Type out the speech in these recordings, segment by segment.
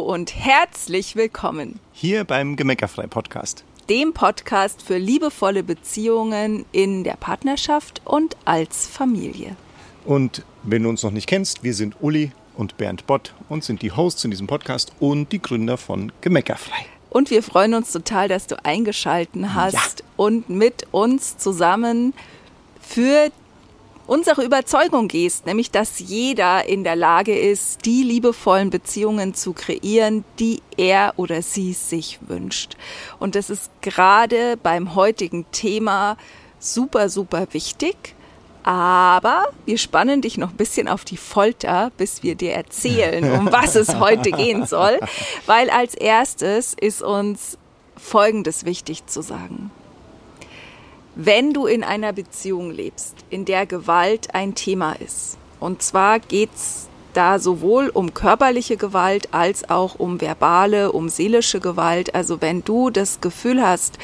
Hallo und herzlich willkommen. Hier beim Gemeckerfrei Podcast. Dem Podcast für liebevolle Beziehungen in der Partnerschaft und als Familie. Und wenn du uns noch nicht kennst, wir sind Uli und Bernd Bott und sind die Hosts in diesem Podcast und die Gründer von Gemeckerfrei. Und wir freuen uns total, dass du eingeschalten hast ja. und mit uns zusammen für unsere Überzeugung gehst, nämlich dass jeder in der Lage ist, die liebevollen Beziehungen zu kreieren, die er oder sie sich wünscht. Und das ist gerade beim heutigen Thema super, super wichtig. Aber wir spannen dich noch ein bisschen auf die Folter, bis wir dir erzählen, um was es heute gehen soll. Weil als erstes ist uns Folgendes wichtig zu sagen wenn du in einer Beziehung lebst, in der Gewalt ein Thema ist. Und zwar geht's da sowohl um körperliche Gewalt als auch um verbale, um seelische Gewalt. Also wenn du das Gefühl hast,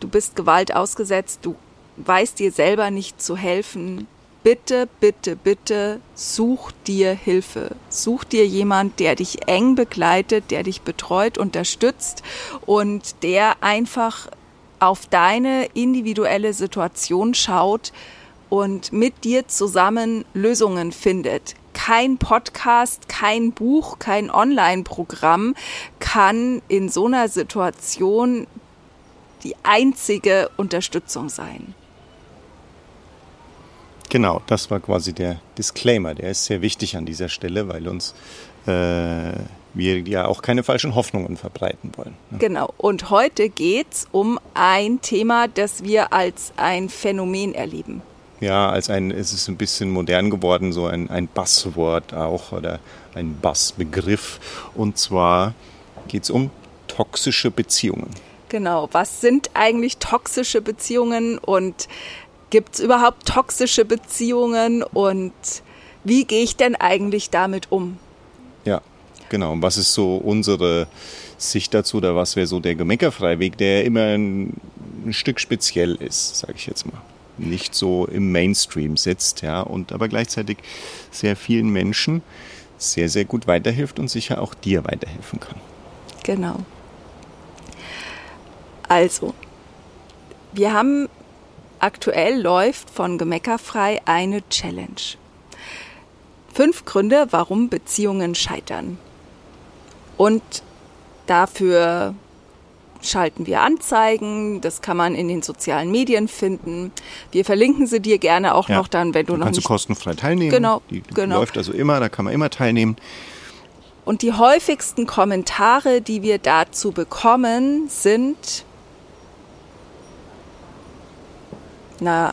du bist Gewalt ausgesetzt, du weißt dir selber nicht zu helfen, bitte, bitte, bitte such dir Hilfe. Such dir jemand, der dich eng begleitet, der dich betreut, unterstützt und der einfach auf deine individuelle Situation schaut und mit dir zusammen Lösungen findet. Kein Podcast, kein Buch, kein Online-Programm kann in so einer Situation die einzige Unterstützung sein. Genau, das war quasi der Disclaimer. Der ist sehr wichtig an dieser Stelle, weil uns äh, wir ja auch keine falschen Hoffnungen verbreiten wollen. Ne? Genau. Und heute geht es um ein Thema, das wir als ein Phänomen erleben. Ja, als ein, es ist ein bisschen modern geworden, so ein, ein Basswort auch oder ein Bassbegriff. Und zwar geht es um toxische Beziehungen. Genau. Was sind eigentlich toxische Beziehungen und gibt es überhaupt toxische Beziehungen und wie gehe ich denn eigentlich damit um? Ja, genau. Und was ist so unsere Sicht dazu oder was wäre so der Gemeckerfreiweg, der immer ein, ein Stück speziell ist, sage ich jetzt mal. Nicht so im Mainstream sitzt, ja, und aber gleichzeitig sehr vielen Menschen sehr, sehr gut weiterhilft und sicher auch dir weiterhelfen kann. Genau. Also, wir haben aktuell läuft von Gemeckerfrei eine Challenge. Fünf Gründe, warum Beziehungen scheitern. Und dafür schalten wir Anzeigen, das kann man in den sozialen Medien finden. Wir verlinken sie dir gerne auch ja, noch dann, wenn du, du noch kannst du kostenfrei teilnehmen. Genau, die, die genau. läuft also immer, da kann man immer teilnehmen. Und die häufigsten Kommentare, die wir dazu bekommen, sind, na,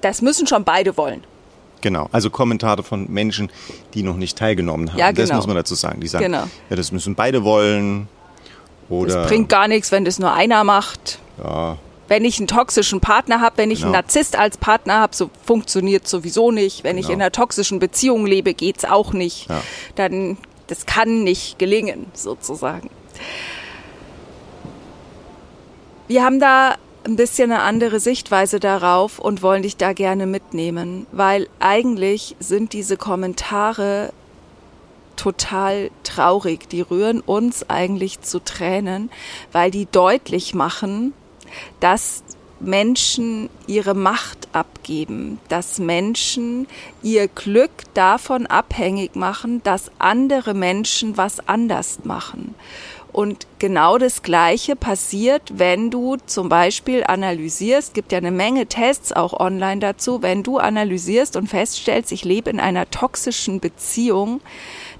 das müssen schon beide wollen. Genau, also Kommentare von Menschen, die noch nicht teilgenommen haben. Ja, genau. Das muss man dazu sagen. Die sagen, genau. ja, das müssen beide wollen. Oder das bringt gar nichts, wenn das nur einer macht. Ja. Wenn ich einen toxischen Partner habe, wenn ich genau. einen Narzisst als Partner habe, so funktioniert sowieso nicht. Wenn genau. ich in einer toxischen Beziehung lebe, geht es auch nicht. Ja. Dann, das kann nicht gelingen, sozusagen. Wir haben da ein bisschen eine andere Sichtweise darauf und wollen dich da gerne mitnehmen, weil eigentlich sind diese Kommentare total traurig. Die rühren uns eigentlich zu Tränen, weil die deutlich machen, dass Menschen ihre Macht abgeben, dass Menschen ihr Glück davon abhängig machen, dass andere Menschen was anders machen. Und genau das Gleiche passiert, wenn du zum Beispiel analysierst, gibt ja eine Menge Tests auch online dazu, wenn du analysierst und feststellst, ich lebe in einer toxischen Beziehung,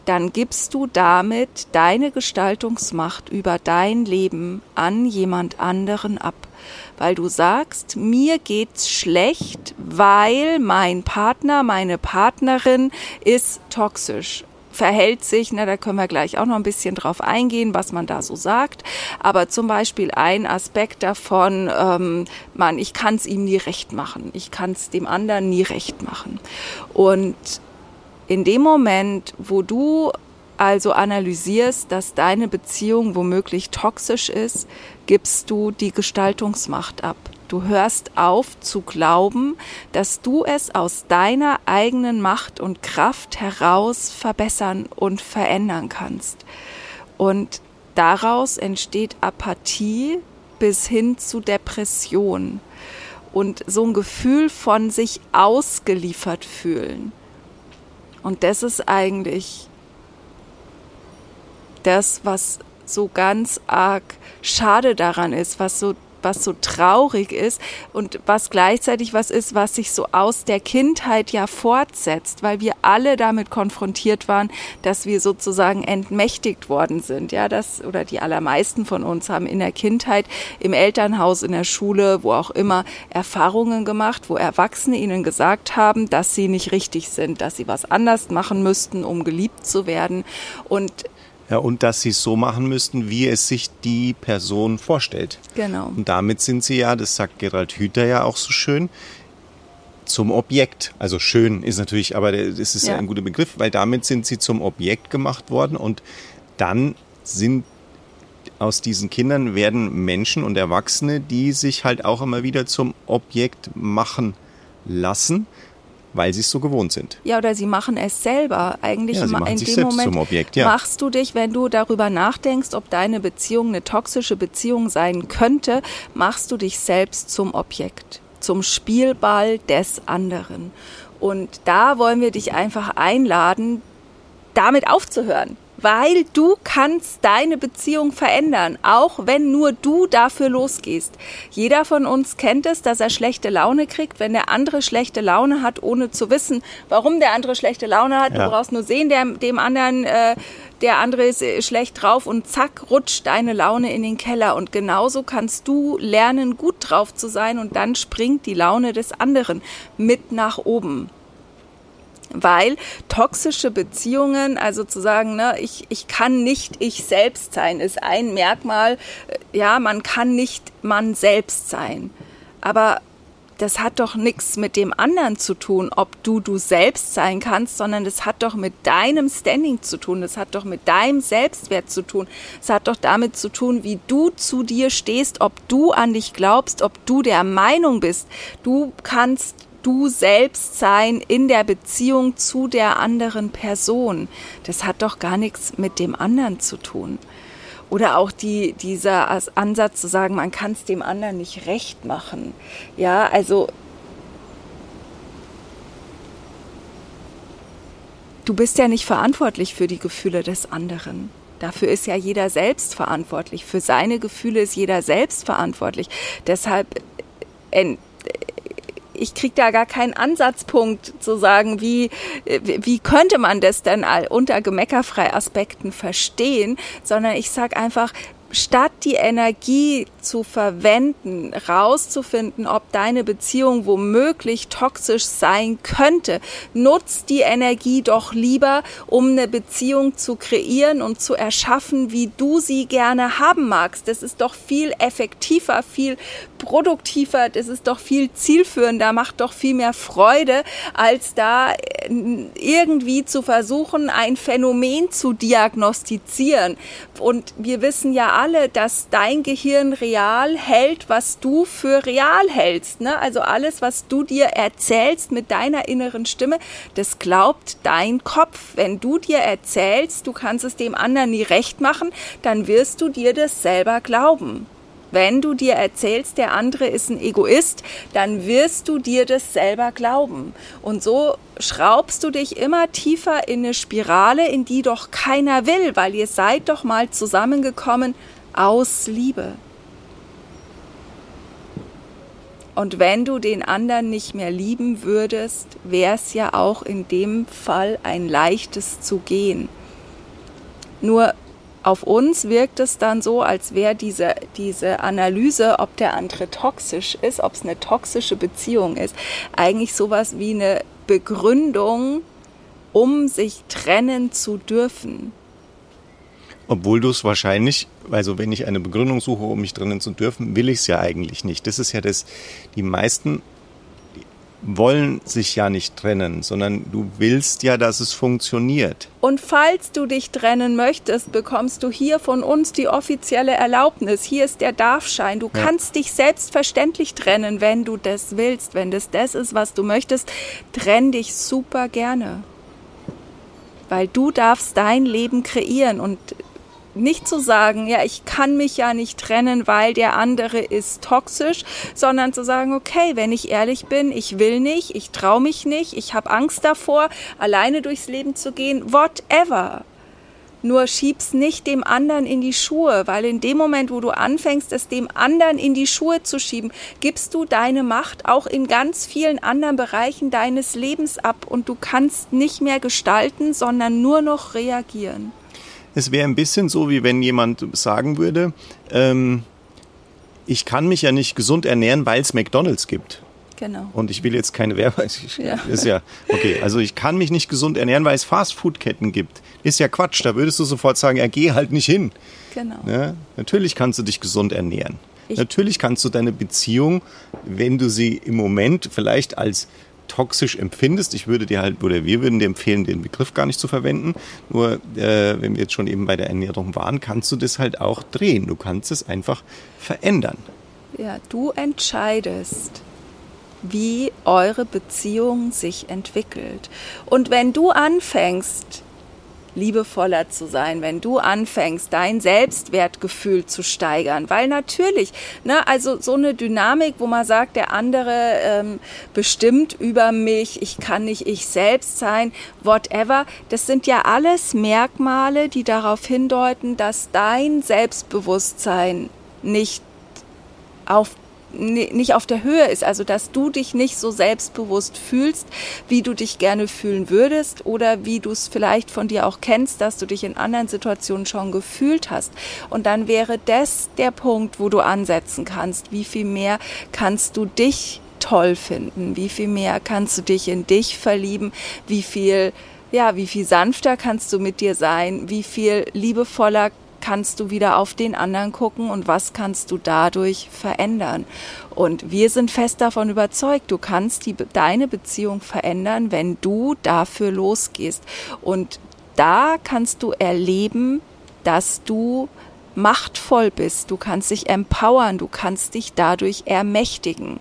dann gibst du damit deine Gestaltungsmacht über dein Leben an jemand anderen ab. Weil du sagst, mir geht's schlecht, weil mein Partner, meine Partnerin ist toxisch verhält sich, na, da können wir gleich auch noch ein bisschen drauf eingehen, was man da so sagt. Aber zum Beispiel ein Aspekt davon, ähm, man, ich kann es ihm nie recht machen. Ich kann es dem anderen nie recht machen. Und in dem Moment, wo du also analysierst, dass deine Beziehung womöglich toxisch ist, gibst du die Gestaltungsmacht ab. Du hörst auf zu glauben, dass du es aus deiner eigenen Macht und Kraft heraus verbessern und verändern kannst. Und daraus entsteht Apathie bis hin zu Depression und so ein Gefühl von sich ausgeliefert fühlen. Und das ist eigentlich das, was so ganz arg schade daran ist, was so was so traurig ist und was gleichzeitig was ist, was sich so aus der Kindheit ja fortsetzt, weil wir alle damit konfrontiert waren, dass wir sozusagen entmächtigt worden sind. Ja, das oder die allermeisten von uns haben in der Kindheit im Elternhaus, in der Schule, wo auch immer Erfahrungen gemacht, wo Erwachsene ihnen gesagt haben, dass sie nicht richtig sind, dass sie was anders machen müssten, um geliebt zu werden und ja, und dass sie es so machen müssten, wie es sich die Person vorstellt. Genau. Und damit sind sie ja, das sagt Gerald Hüther ja auch so schön, zum Objekt. Also schön ist natürlich, aber das ist ja. ja ein guter Begriff, weil damit sind sie zum Objekt gemacht worden und dann sind aus diesen Kindern werden Menschen und Erwachsene, die sich halt auch immer wieder zum Objekt machen lassen weil sie es so gewohnt sind. Ja, oder sie machen es selber. Eigentlich ja, sie machen in sich dem Moment zum Objekt, ja. machst du dich, wenn du darüber nachdenkst, ob deine Beziehung eine toxische Beziehung sein könnte, machst du dich selbst zum Objekt, zum Spielball des anderen. Und da wollen wir dich einfach einladen, damit aufzuhören weil du kannst deine Beziehung verändern, auch wenn nur du dafür losgehst. Jeder von uns kennt es, dass er schlechte Laune kriegt, wenn der andere schlechte Laune hat, ohne zu wissen, warum der andere schlechte Laune hat. Ja. Du brauchst nur sehen, der, dem anderen, äh, der andere ist äh, schlecht drauf und zack, rutscht deine Laune in den Keller. Und genauso kannst du lernen, gut drauf zu sein und dann springt die Laune des anderen mit nach oben weil toxische Beziehungen, also zu sagen, ne, ich, ich kann nicht ich selbst sein, ist ein Merkmal, äh, ja, man kann nicht man selbst sein. Aber das hat doch nichts mit dem anderen zu tun, ob du du selbst sein kannst, sondern das hat doch mit deinem Standing zu tun, das hat doch mit deinem Selbstwert zu tun, es hat doch damit zu tun, wie du zu dir stehst, ob du an dich glaubst, ob du der Meinung bist, du kannst du selbst sein in der Beziehung zu der anderen Person. Das hat doch gar nichts mit dem anderen zu tun. Oder auch die, dieser Ansatz zu sagen, man kann es dem anderen nicht recht machen. Ja, also du bist ja nicht verantwortlich für die Gefühle des anderen. Dafür ist ja jeder selbst verantwortlich. Für seine Gefühle ist jeder selbst verantwortlich. Deshalb ich kriege da gar keinen Ansatzpunkt zu sagen, wie, wie könnte man das denn unter gemeckerfrei Aspekten verstehen, sondern ich sage einfach, statt die Energie zu verwenden, rauszufinden, ob deine Beziehung womöglich toxisch sein könnte, nutzt die Energie doch lieber, um eine Beziehung zu kreieren und zu erschaffen, wie du sie gerne haben magst. Das ist doch viel effektiver, viel produktiver, das ist doch viel zielführender, macht doch viel mehr Freude, als da äh, irgendwie zu versuchen, ein Phänomen zu diagnostizieren. Und wir wissen ja alle, dass dein Gehirn real hält, was du für real hältst. Ne? Also alles, was du dir erzählst mit deiner inneren Stimme, das glaubt dein Kopf. Wenn du dir erzählst, du kannst es dem anderen nie recht machen, dann wirst du dir das selber glauben. Wenn du dir erzählst, der andere ist ein Egoist, dann wirst du dir das selber glauben. Und so schraubst du dich immer tiefer in eine Spirale, in die doch keiner will, weil ihr seid doch mal zusammengekommen aus Liebe. Und wenn du den anderen nicht mehr lieben würdest, wäre es ja auch in dem Fall ein leichtes zu gehen. Nur auf uns wirkt es dann so, als wäre diese, diese Analyse, ob der andere toxisch ist, ob es eine toxische Beziehung ist, eigentlich sowas wie eine Begründung, um sich trennen zu dürfen. Obwohl du es wahrscheinlich, also wenn ich eine Begründung suche, um mich trennen zu dürfen, will ich es ja eigentlich nicht. Das ist ja das, die meisten wollen sich ja nicht trennen, sondern du willst ja, dass es funktioniert. Und falls du dich trennen möchtest, bekommst du hier von uns die offizielle Erlaubnis. Hier ist der Darfschein. Du ja. kannst dich selbstverständlich trennen, wenn du das willst. Wenn das das ist, was du möchtest, trenn dich super gerne. Weil du darfst dein Leben kreieren und nicht zu sagen, ja, ich kann mich ja nicht trennen, weil der andere ist toxisch, sondern zu sagen, okay, wenn ich ehrlich bin, ich will nicht, ich traue mich nicht, ich habe Angst davor, alleine durchs Leben zu gehen, whatever. Nur schieb's nicht dem anderen in die Schuhe, weil in dem Moment, wo du anfängst, es dem anderen in die Schuhe zu schieben, gibst du deine Macht auch in ganz vielen anderen Bereichen deines Lebens ab und du kannst nicht mehr gestalten, sondern nur noch reagieren. Es wäre ein bisschen so, wie wenn jemand sagen würde, ähm, ich kann mich ja nicht gesund ernähren, weil es McDonalds gibt. Genau. Und ich will jetzt keine Werbung. Ja. Ist ja okay. Also ich kann mich nicht gesund ernähren, weil es Fastfood-Ketten gibt. Ist ja Quatsch. Da würdest du sofort sagen, ja, geh halt nicht hin. Genau. Ja? Natürlich kannst du dich gesund ernähren. Ich Natürlich kannst du deine Beziehung, wenn du sie im Moment vielleicht als toxisch empfindest. Ich würde dir halt, oder wir würden dir empfehlen, den Begriff gar nicht zu verwenden. Nur, äh, wenn wir jetzt schon eben bei der Ernährung waren, kannst du das halt auch drehen. Du kannst es einfach verändern. Ja, du entscheidest, wie eure Beziehung sich entwickelt. Und wenn du anfängst, liebevoller zu sein, wenn du anfängst, dein Selbstwertgefühl zu steigern. Weil natürlich, ne, also so eine Dynamik, wo man sagt, der andere ähm, bestimmt über mich, ich kann nicht ich selbst sein, whatever, das sind ja alles Merkmale, die darauf hindeuten, dass dein Selbstbewusstsein nicht auf nicht auf der Höhe ist, also dass du dich nicht so selbstbewusst fühlst, wie du dich gerne fühlen würdest oder wie du es vielleicht von dir auch kennst, dass du dich in anderen Situationen schon gefühlt hast. Und dann wäre das der Punkt, wo du ansetzen kannst. Wie viel mehr kannst du dich toll finden? Wie viel mehr kannst du dich in dich verlieben? Wie viel ja, wie viel sanfter kannst du mit dir sein? Wie viel liebevoller kannst du wieder auf den anderen gucken und was kannst du dadurch verändern. Und wir sind fest davon überzeugt, du kannst die, deine Beziehung verändern, wenn du dafür losgehst. Und da kannst du erleben, dass du machtvoll bist, du kannst dich empowern, du kannst dich dadurch ermächtigen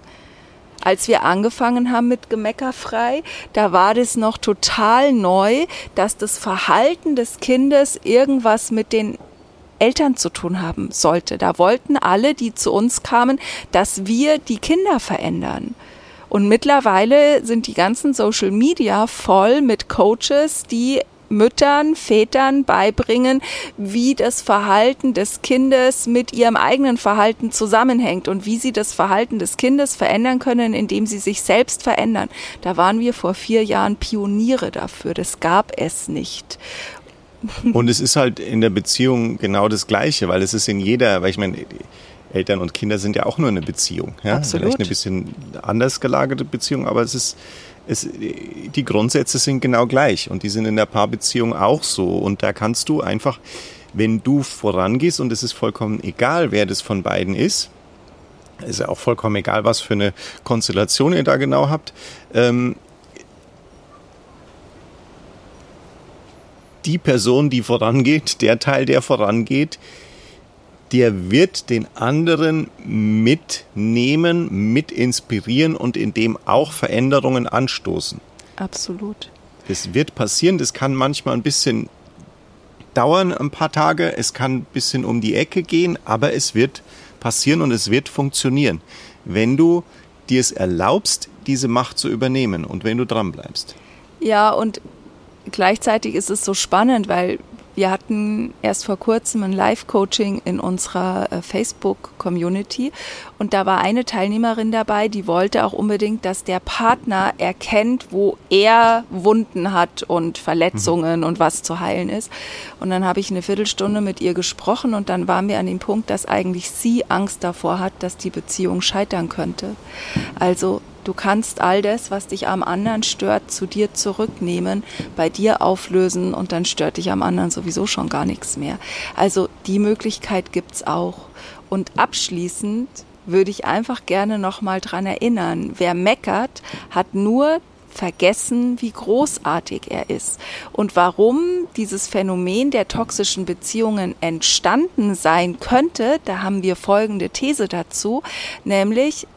als wir angefangen haben mit Gemeckerfrei, da war das noch total neu, dass das Verhalten des Kindes irgendwas mit den Eltern zu tun haben sollte. Da wollten alle, die zu uns kamen, dass wir die Kinder verändern. Und mittlerweile sind die ganzen Social Media voll mit Coaches, die Müttern, Vätern beibringen, wie das Verhalten des Kindes mit ihrem eigenen Verhalten zusammenhängt und wie sie das Verhalten des Kindes verändern können, indem sie sich selbst verändern. Da waren wir vor vier Jahren Pioniere dafür. Das gab es nicht. Und es ist halt in der Beziehung genau das Gleiche, weil es ist in jeder, weil ich meine, Eltern und Kinder sind ja auch nur eine Beziehung. Ja? Absolut. Vielleicht eine bisschen anders gelagerte Beziehung, aber es ist, es, die Grundsätze sind genau gleich und die sind in der Paarbeziehung auch so. Und da kannst du einfach, wenn du vorangehst, und es ist vollkommen egal, wer das von beiden ist, ist ja auch vollkommen egal, was für eine Konstellation ihr da genau habt, ähm, die Person, die vorangeht, der Teil, der vorangeht, der wird den anderen mitnehmen, mit inspirieren und in dem auch Veränderungen anstoßen. Absolut. Das wird passieren, das kann manchmal ein bisschen dauern, ein paar Tage, es kann ein bisschen um die Ecke gehen, aber es wird passieren und es wird funktionieren, wenn du dir es erlaubst, diese Macht zu übernehmen und wenn du dran bleibst. Ja, und gleichzeitig ist es so spannend, weil wir hatten erst vor kurzem ein Live-Coaching in unserer äh, Facebook-Community und da war eine Teilnehmerin dabei, die wollte auch unbedingt, dass der Partner erkennt, wo er Wunden hat und Verletzungen mhm. und was zu heilen ist. Und dann habe ich eine Viertelstunde mit ihr gesprochen und dann waren wir an dem Punkt, dass eigentlich sie Angst davor hat, dass die Beziehung scheitern könnte. Also Du kannst all das, was dich am anderen stört, zu dir zurücknehmen, bei dir auflösen und dann stört dich am anderen sowieso schon gar nichts mehr. Also die Möglichkeit gibt's auch. Und abschließend würde ich einfach gerne nochmal dran erinnern. Wer meckert, hat nur vergessen, wie großartig er ist. Und warum dieses Phänomen der toxischen Beziehungen entstanden sein könnte, da haben wir folgende These dazu, nämlich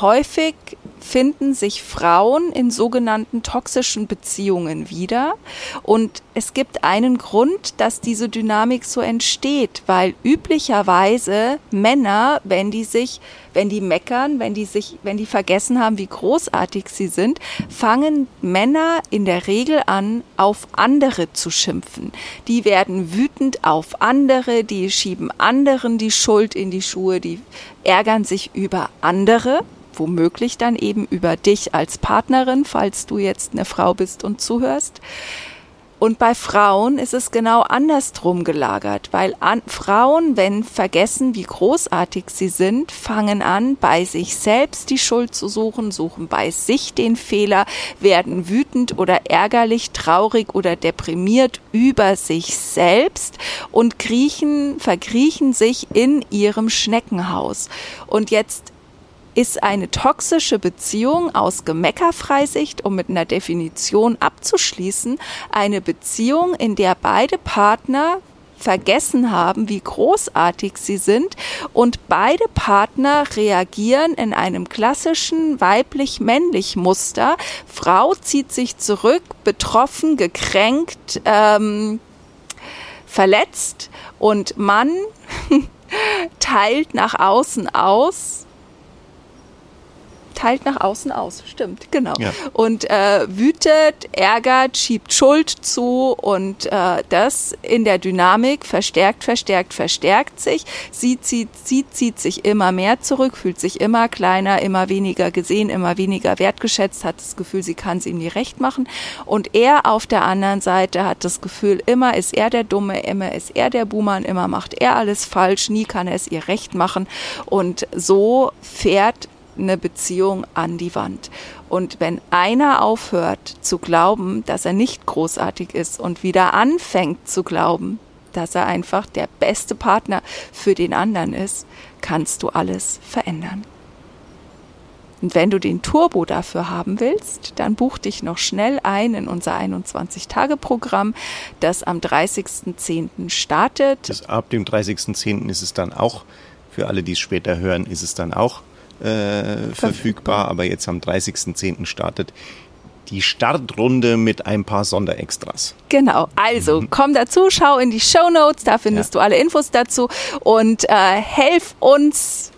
häufig finden sich Frauen in sogenannten toxischen Beziehungen wieder. Und es gibt einen Grund, dass diese Dynamik so entsteht, weil üblicherweise Männer, wenn die sich, wenn die meckern, wenn die sich, wenn die vergessen haben, wie großartig sie sind, fangen Männer in der Regel an, auf andere zu schimpfen. Die werden wütend auf andere, die schieben anderen die Schuld in die Schuhe, die ärgern sich über andere womöglich dann eben über dich als Partnerin, falls du jetzt eine Frau bist und zuhörst. Und bei Frauen ist es genau andersrum gelagert, weil an, Frauen, wenn vergessen, wie großartig sie sind, fangen an, bei sich selbst die Schuld zu suchen, suchen bei sich den Fehler, werden wütend oder ärgerlich, traurig oder deprimiert über sich selbst und kriechen, verkriechen sich in ihrem Schneckenhaus. Und jetzt ist eine toxische Beziehung aus Gemeckerfreisicht, um mit einer Definition abzuschließen, eine Beziehung, in der beide Partner vergessen haben, wie großartig sie sind und beide Partner reagieren in einem klassischen weiblich-männlich Muster. Frau zieht sich zurück, betroffen, gekränkt, ähm, verletzt und Mann teilt nach außen aus, teilt nach außen aus. Stimmt, genau. Ja. Und äh, wütet, ärgert, schiebt Schuld zu und äh, das in der Dynamik verstärkt, verstärkt, verstärkt sich. Sie zieht, sie zieht sich immer mehr zurück, fühlt sich immer kleiner, immer weniger gesehen, immer weniger wertgeschätzt, hat das Gefühl, sie kann es ihm nie recht machen. Und er auf der anderen Seite hat das Gefühl, immer ist er der Dumme, immer ist er der Buhmann, immer macht er alles falsch, nie kann er es ihr recht machen. Und so fährt eine Beziehung an die Wand. Und wenn einer aufhört zu glauben, dass er nicht großartig ist und wieder anfängt zu glauben, dass er einfach der beste Partner für den anderen ist, kannst du alles verändern. Und wenn du den Turbo dafür haben willst, dann buch dich noch schnell ein in unser 21-Tage-Programm, das am 30.10. startet. Bis ab dem 30.10. ist es dann auch, für alle, die es später hören, ist es dann auch äh, verfügbar, aber jetzt am 30.10. startet die Startrunde mit ein paar Sonderextras. Genau, also mhm. komm dazu, schau in die Show Notes, da findest ja. du alle Infos dazu und äh, helf uns,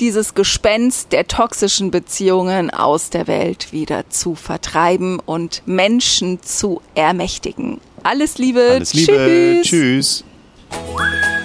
dieses Gespenst der toxischen Beziehungen aus der Welt wieder zu vertreiben und Menschen zu ermächtigen. Alles Liebe, Alles Liebe, tschüss. tschüss.